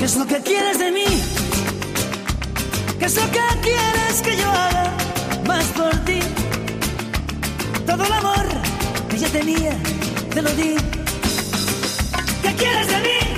¿qué es lo que quieres de mí? ¿Qué es lo que quieres que yo haga más por ti? Todo el amor que ya tenía, te lo di. ¿Qué quieres de mí?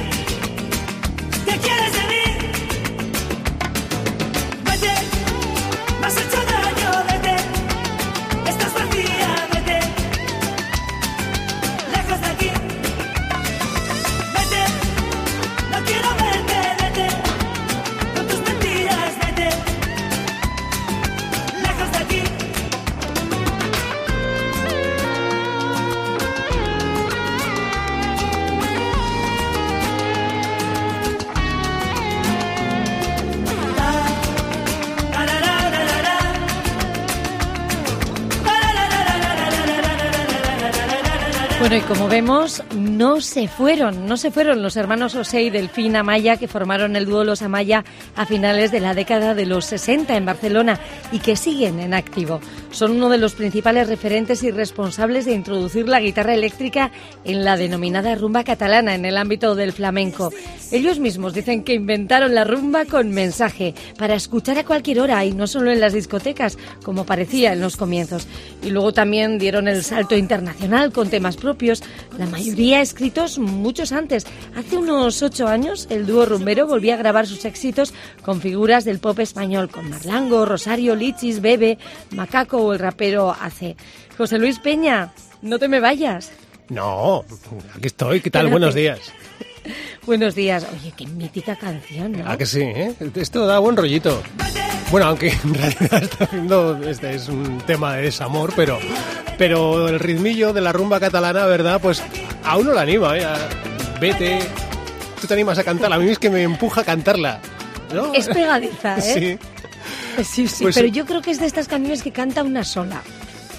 Bueno, y como vemos, no se fueron, no se fueron los hermanos Osei y Delfín Amaya, que formaron el dúo Los Amaya a finales de la década de los 60 en Barcelona y que siguen en activo. Son uno de los principales referentes y responsables de introducir la guitarra eléctrica en la denominada rumba catalana en el ámbito del flamenco. Ellos mismos dicen que inventaron la rumba con mensaje para escuchar a cualquier hora y no solo en las discotecas, como parecía en los comienzos. Y luego también dieron el salto internacional con temas propios, la mayoría escritos muchos antes. Hace unos ocho años, el dúo rumbero volvía a grabar sus éxitos con figuras del pop español, con Marlango, Rosario, Lichis, Bebe, Macaco o el rapero AC. José Luis Peña, no te me vayas. No, aquí estoy. ¿Qué tal? Buenos días. Buenos días. Oye, qué mítica canción, ¿no? ¿A que sí? eh? Esto da buen rollito. Bueno, aunque en realidad está haciendo, este es un tema de desamor, pero, pero el ritmillo de la rumba catalana, ¿verdad? Pues a uno le anima, ¿eh? A- Vete, tú te animas a cantarla. A mí es que me empuja a cantarla. ¿no? Es pegadiza, ¿eh? Sí. Sí, sí, Pues- pero yo creo que es de estas canciones que canta una sola.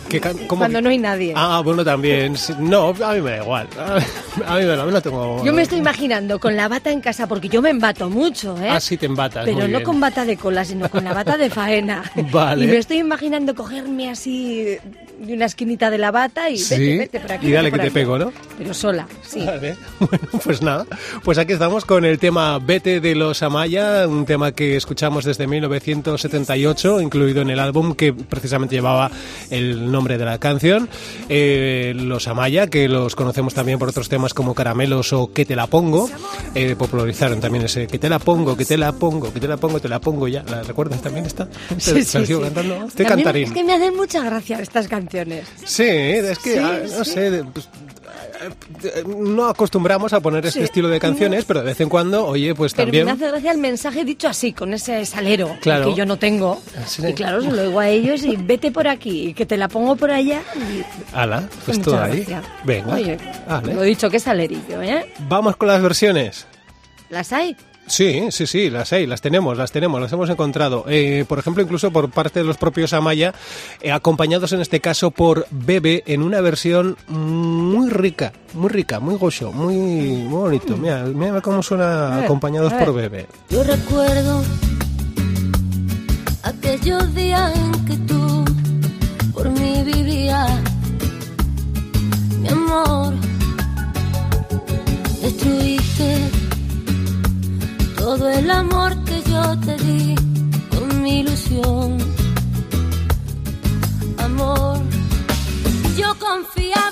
Que can- ¿cómo Cuando que- no hay nadie. Ah, bueno, también. No, a mí me da igual. A mí me da, no tengo... Yo me estoy imaginando con la bata en casa, porque yo me embato mucho, ¿eh? Ah, sí te embatas, Pero muy no bien. con bata de cola, sino con la bata de faena. Vale. Y me estoy imaginando cogerme así de una esquinita de la bata y Sí, vete, vete por aquí. y dale que te aquí. pego, ¿no? Pero sola, sí. Vale. Bueno, pues nada. Pues aquí estamos con el tema Vete de los Amaya, un tema que escuchamos desde 1978, incluido en el álbum que precisamente llevaba el nombre de la canción. Eh, los Amaya, que los conocemos también por otros temas como Caramelos o Que te la pongo, eh, popularizaron también ese Que te la pongo, que te la pongo, que te la pongo, te la pongo ya. ¿La recuerdas también esta? Sí, ¿Te- sí, sí. cantando? Estoy También cantarín. Es que me hacen mucha gracia estas canciones. Sí, es que, Sí, ah, no sé, de- pues, no acostumbramos a poner este Sí. estilo de canciones, pero de vez en cuando, oye, pues Pero también... me hace gracia el mensaje dicho así, con ese salero Claro. que yo no tengo. Sí. Y claro, se lo digo a ellos y vete por aquí, y que te la pongo por allá. Y Ala, pues mucha todo ahí. Venga, Oye, lo he dicho, qué salerillo, ¿eh? Vamos con las versiones. ¿Las hay? Sí, sí, sí, las hay, las tenemos, las tenemos, las hemos encontrado. Eh, por ejemplo, incluso por parte de los propios Amaya, eh, acompañados en este caso por Bebe en una versión muy rica, muy rica, muy gocho, muy, muy bonito. Mira, mira cómo suena ver, acompañados por Bebe. Yo recuerdo aquellos días en que tú por mí vivías, mi amor. Destruiste todo el amor que yo te di con mi ilusión, amor. Yo confiaba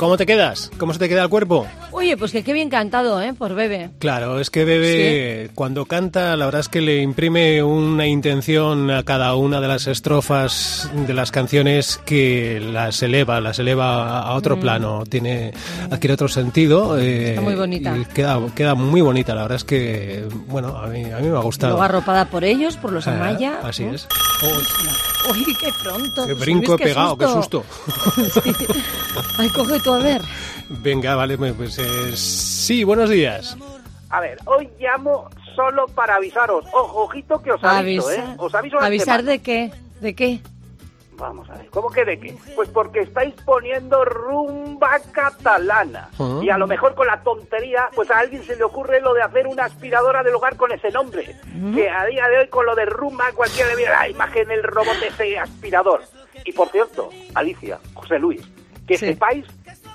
¿Cómo te quedas? ¿Cómo se te queda el cuerpo? Oye, pues que qué bien cantado, ¿eh? Por Bebe. Claro, es que Bebe cuando canta, la verdad es que le imprime una intención a cada una de las estrofas de las canciones que las eleva, las eleva a otro plano, tiene adquiere otro sentido. eh, Está muy bonita. y queda, queda muy bonita, la verdad es que, bueno, a mí, a mí me ha gustado. Luego arropada por ellos, por los Ah, Amaya. así ¿no? es. Uy, qué pronto. Qué José brinco he pegado, qué Sí. Ay, coge tú a ver. Venga, vale, pues eh, sí, buenos días. A ver, hoy llamo solo para avisaros. Ojo, ojito que os aviso, Avisa- ¿eh? Os aviso ¿Avisar de qué? ¿De qué? Vamos a ver, ¿cómo que de qué? Pues porque estáis poniendo rumba catalana. Ah. Y a lo mejor con la tontería, pues a alguien se le ocurre lo de hacer una aspiradora del hogar con ese nombre. Que a día de hoy con lo de rumba cualquiera le viene la imagen del robot de ese aspirador. Y por cierto, Alicia, José Luis, que Sí. sepáis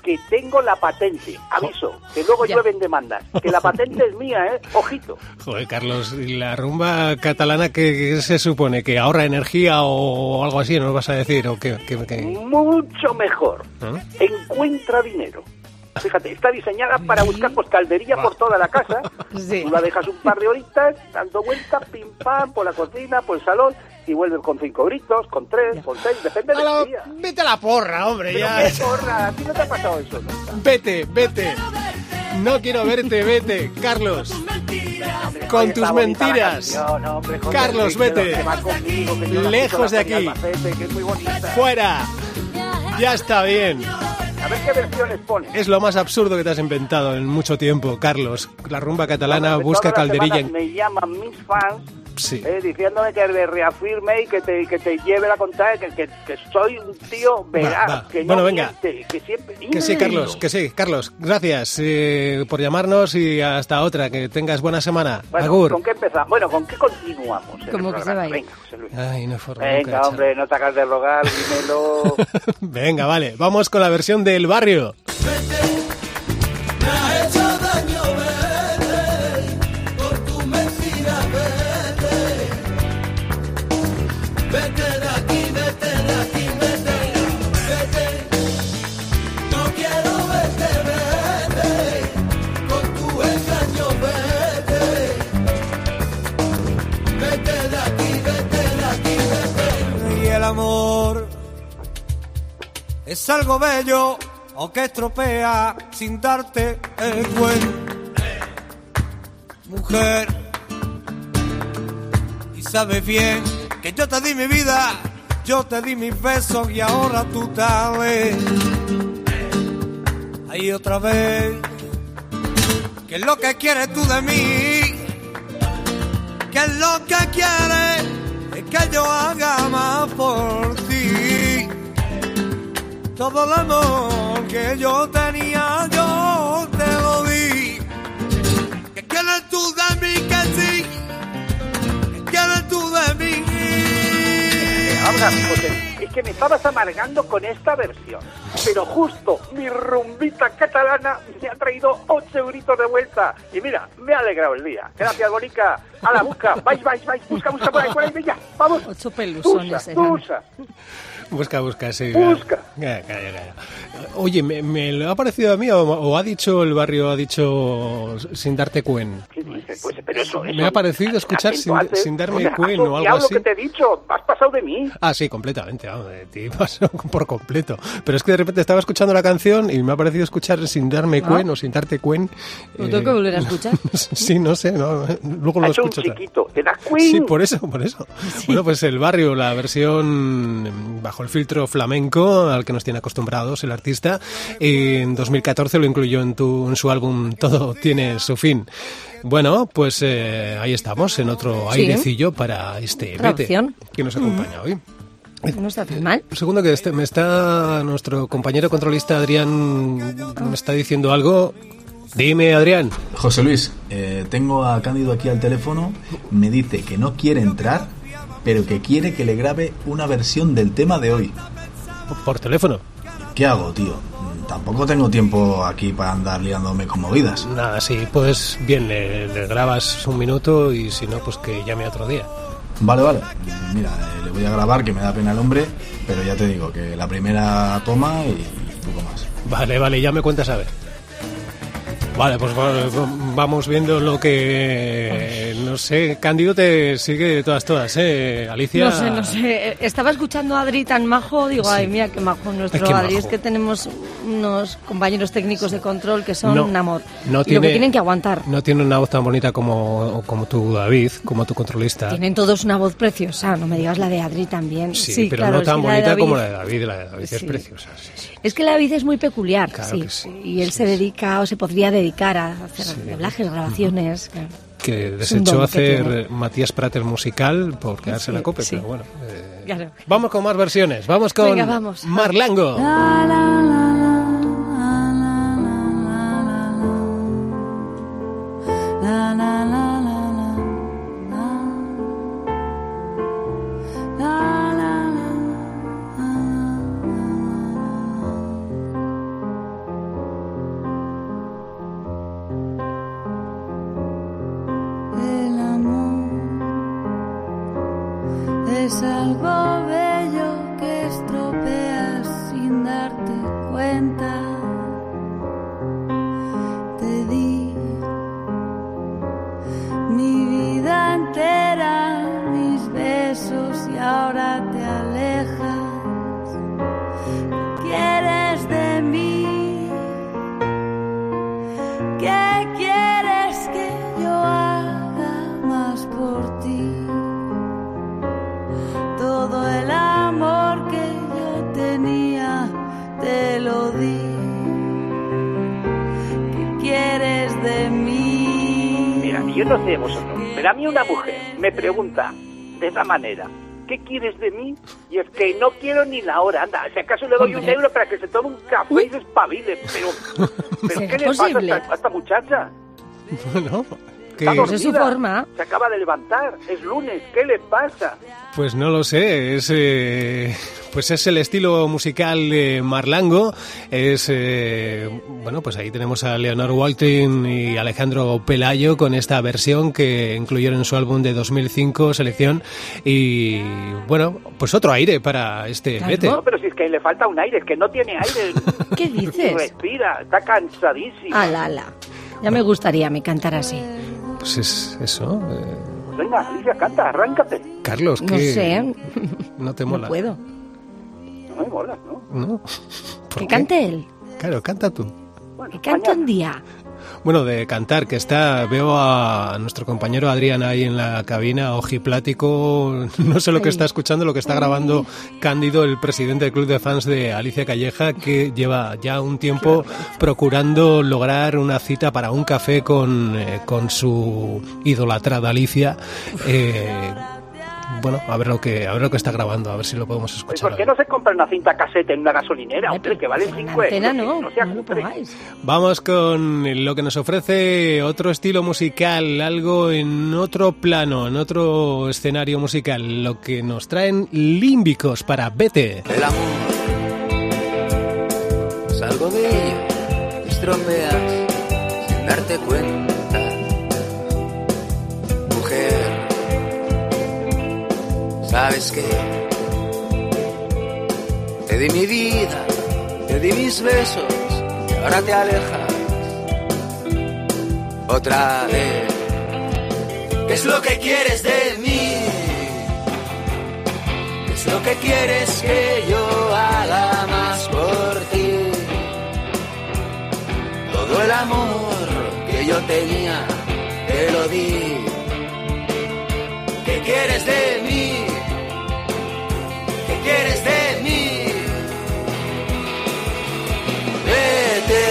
que tengo la patente. Aviso, que luego Ya. llueven demandas. Que la patente es mía, ¿eh? Ojito. Joder, Carlos, ¿y la rumba catalana qué se supone? ¿Que ahorra energía o algo así? ¿Nos vas a decir? ¿O qué, qué- qué? Mucho mejor. ¿Ah? Encuentra dinero. Fíjate, está diseñada para buscar pues caldería por toda la casa. Sí. Tú la dejas un par de horitas, dando vueltas, pim pam, por la cocina, por el salón, y vuelves con cinco gritos, con tres, con seis, depende del día. vete a la porra, hombre, Pero ya. qué porra, a ti no te ha pasado eso. Vete, vete. No quiero verte, vete, Carlos. Con tus la mentiras. canción, hombre, José Carlos, vete. conmigo, la Lejos de la aquí. Albacete. Fuera. Ya está bien. A ver qué versiones pones. Es lo más absurdo que te has inventado en mucho tiempo, Carlos. La rumba catalana busca calderilla. semanas Me llaman mis fans Sí. eh, diciéndome que me reafirme y que te, que te lleve la contraria, que, que, que soy un tío veraz, va. que no Bueno, venga. miente, que siempre... Que sí, Carlos, que sí, Carlos. Gracias eh, por llamarnos y hasta otra. Que tengas buena semana. Bueno, Agur. ¿con qué empezamos? Bueno, ¿con qué continuamos? Como que se va. Venga, José Luis. Ay, no forma Venga, nunca, hombre, no te hagas de rogar, dímelo. Venga, vale. Vamos con la versión del barrio. Es algo bello o que estropea sin darte el cuento. Mujer, y sabes bien que yo te di mi vida, yo te di mis besos y ahora tú sabes. Ahí otra vez, ¿qué es lo que quieres tú de mí? ¿Qué es lo que quieres? Es que yo haga más por ti. Todo el amor que yo tenía, yo te lo di. ¿Qué quieres tú de mí? Que sí. ¿Qué quieres tú de mí? Ahora, José, es que me estabas amargando con esta versión. Pero justo mi rumbita catalana me ha traído ocho euritos de vuelta. Y mira, me ha alegrado el día. Gracias, Bonica. A la busca. Vais, vais, vais. Busca, busca por ahí, por ahí. Venga, vamos. Ocho pelusones Tusa, tusa. Busca, busca, sí. Busca. Ya, calla, calla. Oye, ¿me, me lo ha parecido a mí o, o ha dicho el barrio, ha dicho sin darte cuen? ¿Qué dices? Pues, pero eso, Me eso- ha parecido escuchar sin- sin darme O sea, has cuen o algo así. lo que te he dicho. Has pasado de mí. Ah, sí, completamente, vamos, de ti pasó por completo. Pero es que de repente estaba escuchando la canción y me ha parecido escuchar sin darme Ah. cuen o sin darte cuen. ¿Lo tengo que volver a escuchar? sí, no sé, no, luego lo un escucho. vez. chiquito. Te da queen. Sí, por eso, por eso. Bueno, pues el barrio, la versión bajo el filtro flamenco al que nos tiene acostumbrados el artista, en 2014 lo incluyó en, tu, en su álbum Todo tiene su fin. Bueno, pues eh, ahí estamos, en otro Sí. airecillo para este Vete, que nos acompaña hoy. No está tan mal. Un segundo que este- me está nuestro compañero controlista Adrián me está diciendo algo. Dime, Adrián. José Luis, eh, tengo a Cándido aquí al teléfono, me dice que no quiere entrar, pero que quiere que le grabe una versión del tema de hoy. Por teléfono. ¿Qué hago, tío? Tampoco tengo tiempo aquí para andar liándome con movidas. Nada, sí, pues bien, le, le grabas un minuto y si no, pues que llame otro día. Vale, vale. Mira, eh, le voy a grabar, que me da pena el hombre, pero ya te digo que la primera toma y poco más. Vale, vale, ya me cuentas a ver. Vale, pues va- vamos viendo lo que... No sé, Cándido te sigue de todas, todas, ¿eh? Alicia... No sé, no sé. Estaba escuchando a Adri tan majo, digo, ay, mira qué majo nuestro Adri. majo. Es que tenemos unos compañeros técnicos de control que son No, un amor. no y lo tiene- que tienen que aguantar. No tiene una voz tan bonita como, como tú, David, como tu controlista. Tienen todos una voz preciosa, no me digas la de Adri también. Sí, pero claro, no tan la bonita David- como la de David. La de David es preciosa. Es que la David es muy peculiar, Claro sí. Y él se dedica o se podría dedicar a hacer doblajes, grabaciones. claro. Que desechó hacer. Matías Prater musical por quedarse en la Sí, copa, sí. pero bueno. eh, Claro. Vamos con más versiones. Vamos con Venga, vamos. Marlango. El Mira, yo no sé vosotros, pero a mí una mujer me pregunta de esa manera, ¿qué quieres de mí? Y es que no quiero ni la hora, anda, si acaso le doy un euro para que se tome un café y se espabile, pero, pero ¿Será ¿qué le pasa a esta, a esta muchacha? Bueno, que- su forma. Se acaba de levantar, es lunes, ¿qué le pasa? Pues no lo sé, es eh, pues es el estilo musical de Marlango, es eh, bueno pues ahí tenemos a Leonor Walton y Alejandro Pelayo con esta versión que incluyeron en su álbum de 2005 selección y bueno pues otro aire para este Claro. Vete. No, pero si es que le falta un aire, es que no tiene aire. ¿Qué dices? respira, está cansadísimo. Ala, ala. Ya me gustaría me cantar así. Pues es eso, eh, Venga, Alicia, canta, arráncate. Carlos, No que sé, no te no mola, puedo. No me molas, ¿no? ¿no? ¿Por Que qué? cante él. Claro, canta tú. Bueno, Que cante mañana. un día. Bueno, de cantar, que está, veo a nuestro compañero Adrián ahí en la cabina, ojiplático, no sé lo que está escuchando, lo que está grabando Cándido, el presidente del club de fans de Alicia Calleja, que lleva ya un tiempo procurando lograr una cita para un café con, eh, con su idolatrada Alicia. Eh, bueno, a ver lo que a ver lo que está grabando, a ver si lo podemos Pues, escuchar. ¿Por qué no se compra una cinta casete en una gasolinera? Hombre, que vale en la 5 antena euros. no, No sea no lo cutre. pongáis. Vamos con lo que nos ofrece otro estilo musical, algo en otro plano, en otro escenario musical, lo que nos traen límbicos para Vete. El amor es algo bello, te estropeas sin darte cuenta. ¿Sabes qué? Te di mi vida, te di mis besos y ahora te alejas. Otra vez, ¿qué es lo que quieres de mí? ¿Qué es lo que quieres que yo haga más por ti? Todo el amor que yo tenía, te lo di. ¿Qué quieres de mí? ¿Qué quieres de mí? Vete,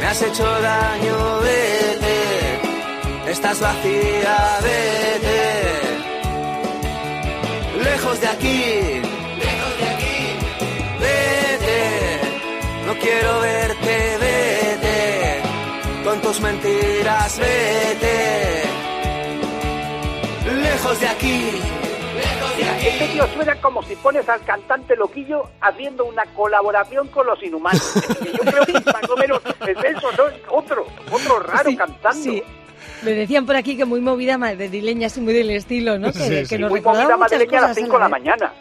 me has hecho daño, vete. Estás vacía, vete. Lejos de aquí, lejos de aquí, vete, no quiero verte, vete, con tus mentiras, vete, lejos de aquí, Este tío suena como si pones al cantante loquillo haciendo una colaboración con los inhumanos. Yo creo que más o menos es eso, ¿no? Otro, otro raro Sí, cantando. sí. Me decían por aquí que muy movida madrileña, así muy del estilo, ¿no? Que, Sí, que sí. nos Muy movida madrileña a las cosas 5 de la mañana.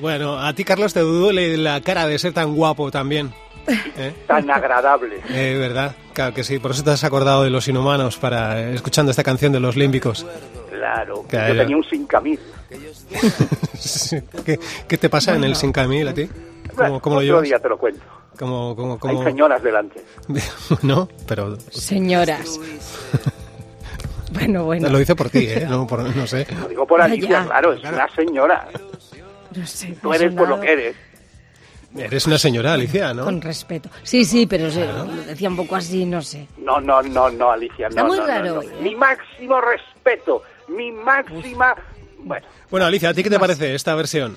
Bueno, a ti, Carlos, te duele la cara de ser tan guapo también. ¿eh? Tan agradable. Eh, ¿Verdad? Claro que sí. Por eso te has acordado de los inhumanos para escuchando esta canción de los límbicos. Claro, Claro. yo tenía un sin camisa. Sí. ¿Qué, qué te pasa en el 5000 a ti? ¿Cómo, cómo lo Otro día te lo cuento. ¿Cómo, cómo, cómo- Hay señoras delante. no, pero Señoras. Bueno, bueno. lo hice por ti, ¿eh? No, por- no sé. Lo digo por Alicia, claro, es una señora. No sé, Tú ha eres por lo que eres. Eres una señora, Alicia, ¿no? Con respeto. Sí, sí, pero lo decía un poco así, no sé. No, no, no, no, Alicia, Está no, muy no, raro no. ¿eh? Mi máximo respeto, mi máxima... Bueno, Bueno, Alicia, ¿a ti qué te parece esta versión?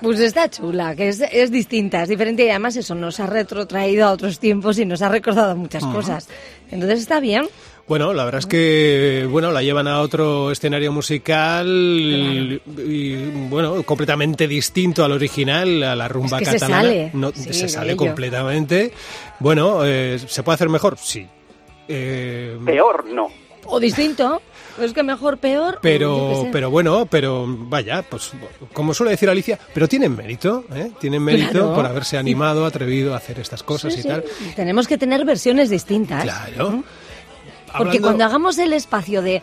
Pues está chula, que es, es distinta, es diferente y además eso nos ha retrotraído a otros tiempos y nos ha recordado muchas cosas. Entonces está bien. Bueno, la verdad es que bueno, la llevan a otro escenario musical y bueno, completamente distinto al original, a la rumba Es que se catalana. sale, No, sí, se sale completamente. Bueno, eh, ¿se puede hacer mejor? Sí. Eh, peor no. O distinto. Es que mejor, peor. pero, pero bueno, pero vaya, pues como suele decir Alicia, pero tienen mérito, ¿eh? Tienen mérito Claro. por haberse animado, atrevido a hacer estas cosas Sí, y sí, tal. Tenemos que tener versiones distintas. Claro. Porque Hablando- cuando hagamos el espacio de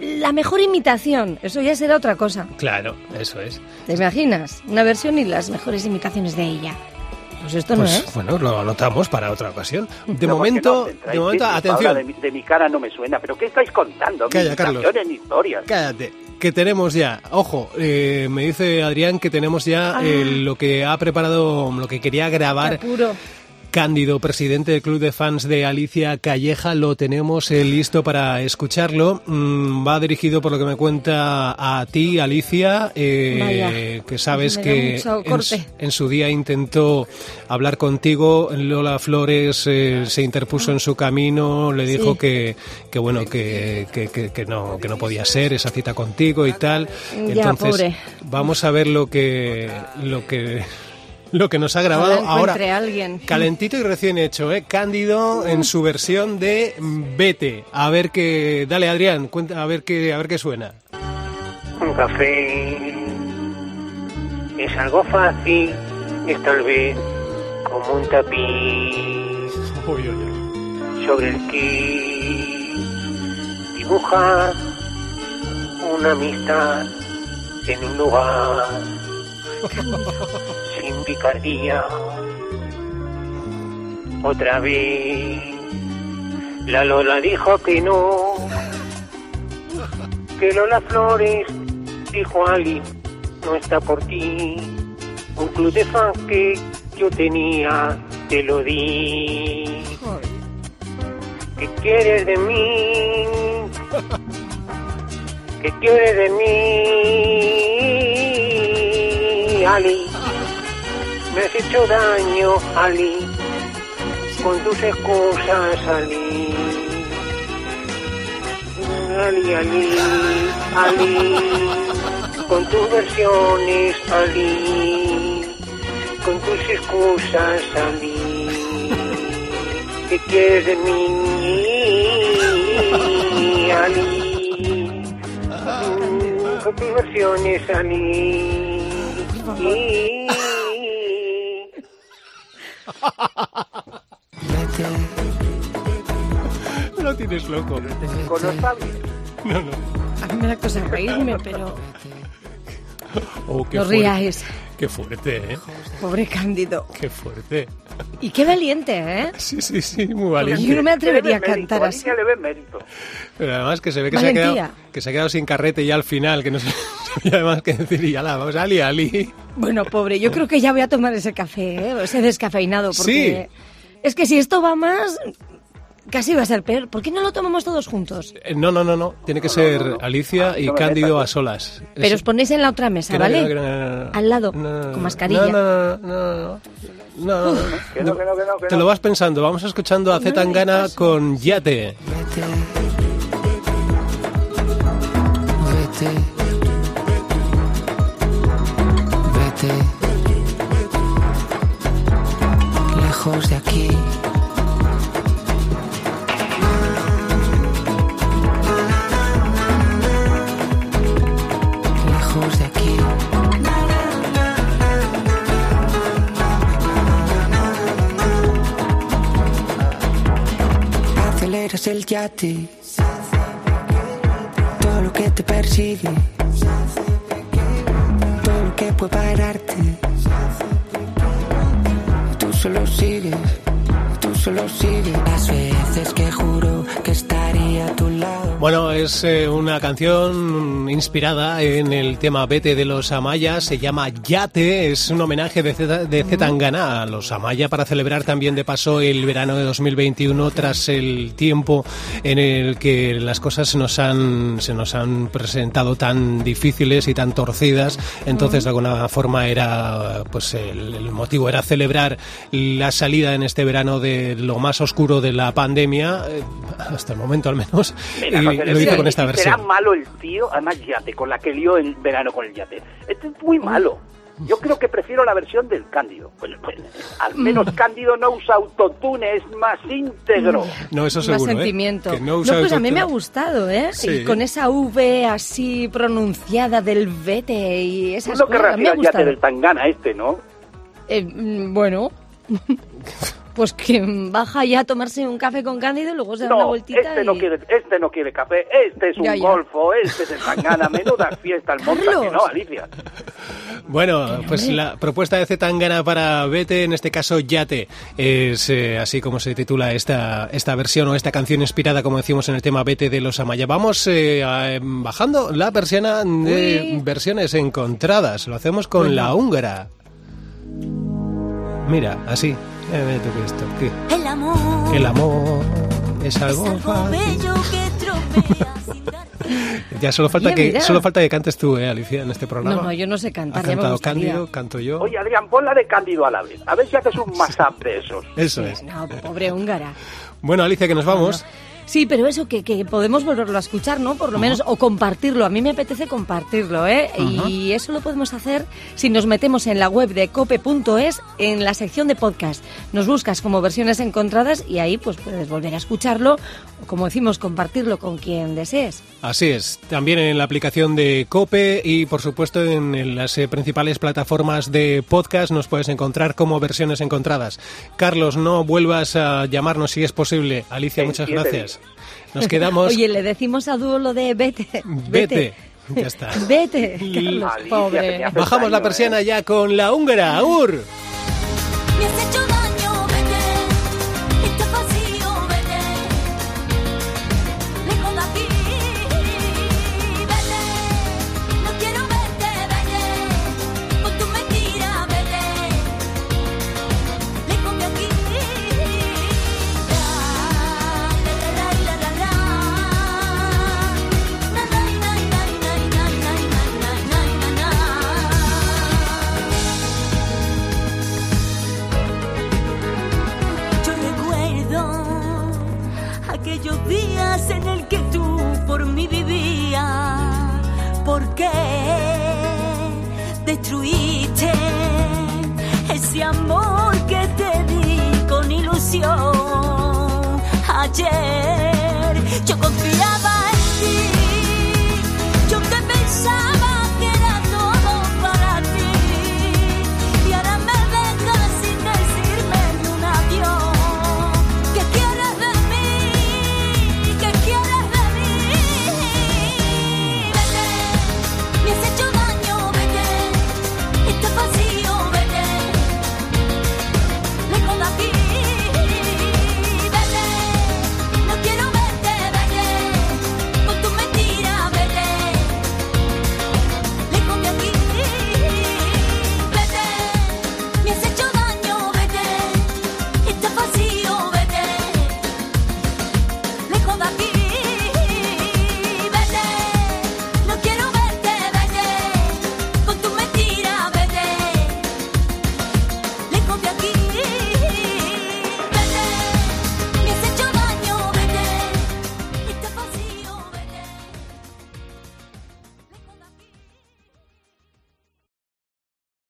la mejor imitación, eso ya será otra cosa. Claro, eso es. ¿Te imaginas? Una versión y las mejores imitaciones de ella. Pues esto no Pues es. bueno, lo anotamos para otra ocasión. De No, momento, no, de momento, atención. De mi, de mi cara no me suena, pero ¿qué estáis contando? Calla, Carlos. historias. Cállate, que tenemos ya, ojo, eh, me dice Adrián que tenemos ya Ah. eh, lo que ha preparado, lo que quería Qué grabar apuro. Cándido, presidente del club de fans de Alicia Calleja, lo tenemos eh, listo para escucharlo. Mm, va dirigido, por lo que me cuenta, a ti, Alicia, eh, Vaya, que sabes que en, su- en su día intentó hablar contigo. Lola Flores eh, se interpuso en su camino, le dijo Sí. que, que bueno, que, que, que- que no, que no podía ser esa cita contigo y tal. Ya, Entonces, pobre. vamos a ver lo que, lo que, lo que nos ha grabado ahora. alguien. Calentito y recién hecho, ¿eh? Cándido en su versión de Vete. A ver qué. Dale, Adrián, cuenta, a ver qué, a ver qué suena. Un café es algo fácil, es tal vez como un tapiz Uy, uy, uy. sobre el que dibujar una amistad en un lugar picardía. Otra vez la Lola dijo que no, que Lola Flores dijo Ali, no está por ti. Un club de que yo tenía, te lo di. ¿Qué quieres de mí? ¿Qué quieres de mí? Ali, me has hecho daño, Ali, con tus excusas, Ali. Ali, Ali, Ali, con tus versiones, Ali, con tus excusas, Ali. ¿Qué quieres de mí, Ali? Con tus versiones, Ali. Lo tienes loco. Con. No, no. A mí me da cosa reírme, pero Oh, qué no fuerte. ríais. Qué fuerte, ¿eh? Pobre Cándido. Qué fuerte. Y qué valiente, ¿eh? Sí, sí, sí, muy valiente. yo no me atrevería a mérito, cantar así. Alicia le ve mérito. Pero además que se ve que se, ha quedado, que se ha quedado sin carrete ya al final, que no sé y además que decir, y ala, vamos, Ali, Ali. Bueno, pobre, yo creo que ya voy a tomar ese café, ¿eh? ese descafeinado, porque es que si esto va más, casi va a ser peor. ¿Por qué no lo tomamos todos juntos? Eh, No, no, no, no. Tiene que ser Alicia y no me Cándido a solas. Pero Es- os ponéis en la otra mesa, ¿vale? que no, que no, que no, no. Al lado, No, no, no, con mascarilla. No, no, no, no, no, no, no, no. Que no, que no, que no, que Te lo vas pensando. Vamos escuchando a Z Tangana con Yate. Vete. lejos de aquí. Lejos de aquí. Aceleras el yate. Todo lo que te persigue. Todo lo que puede pararte Solo sigues. Solo sigues. Las veces que juro que estaría a tu lado. Bueno, es eh, una canción inspirada en el tema Vete de los Amaya, se llama Yate, es un homenaje de Zetangana a los Amaya para celebrar también de paso el verano de 2021 tras el tiempo en el que las cosas se nos han, se nos han presentado tan difíciles y tan torcidas, entonces de alguna forma era, pues el, el motivo era celebrar la salida en este verano de lo más oscuro de la pandemia, eh, hasta el momento al menos, Mira, y José lo hizo con esta si versión. Será malo el tío, además yate, con la que lió en verano con el yate. Este es muy malo. Yo creo que prefiero la versión del Cándido. Pues, pues, al menos Mm. Cándido no usa autotune, es más íntegro. No, eso Más seguro, ¿eh? sentimiento. Que no no, usa pues a mí me ha gustado, ¿eh? Sí. Y con esa V así pronunciada del vete y esas no cosas. querrás me ha al yate gustado. del Tangana este, ¿no? Eh, mm, bueno. Pues que baja ya a tomarse un café con Cándido y luego se da una No, vueltita este y... no quiere, este no quiere café, este es un Ya, ya. golfo, este es el Tangana, menuda fiesta el monta que no, Alicia. Bueno, pues la propuesta de Zetangana para Vete, en este caso Yate, es eh, así como se titula esta, esta versión o esta canción inspirada, como decimos en el tema Vete de los Amaya. Vamos eh, a- em, bajando la persiana de Uy. versiones encontradas. Lo hacemos con Bueno. la húngara. Mira, así. Eh, ve tú que esto, que El amor el amor es algo algo fácil. bello que tropea sin dar Ya solo falta Oye, que mira. solo falta que cantes tú, eh, Alicia, en este programa. No, no, yo no sé cantar, Ha ya cantado. Cándido, canto yo. Oye, Adrián, pon la de Cándido a la vez. A ver si haces un mashup de esos. Eso es. No, pobre húngara. Bueno, Alicia, que nos vamos. Sí, pero eso que, que podemos volverlo a escuchar, ¿no? Por lo menos, o compartirlo. A mí me apetece compartirlo, ¿eh? Y eso lo podemos hacer si nos metemos en la web de cope.es en la sección de podcast. Nos buscas como versiones encontradas y ahí pues puedes volver a escucharlo o, como decimos, compartirlo con quien desees. Así es, también en la aplicación de Cope y por supuesto en, las eh, principales plataformas de podcast nos puedes encontrar como versiones encontradas. Carlos, no vuelvas a llamarnos si es posible. Alicia, muchas gracias. Nos quedamos. Oye, le decimos a Dúo lo de vete. Vete. Ya está. Vete, Carlos, Alicia, pobre. Bajamos la persiana ¿eh? ya con la húngara. ¡Aur!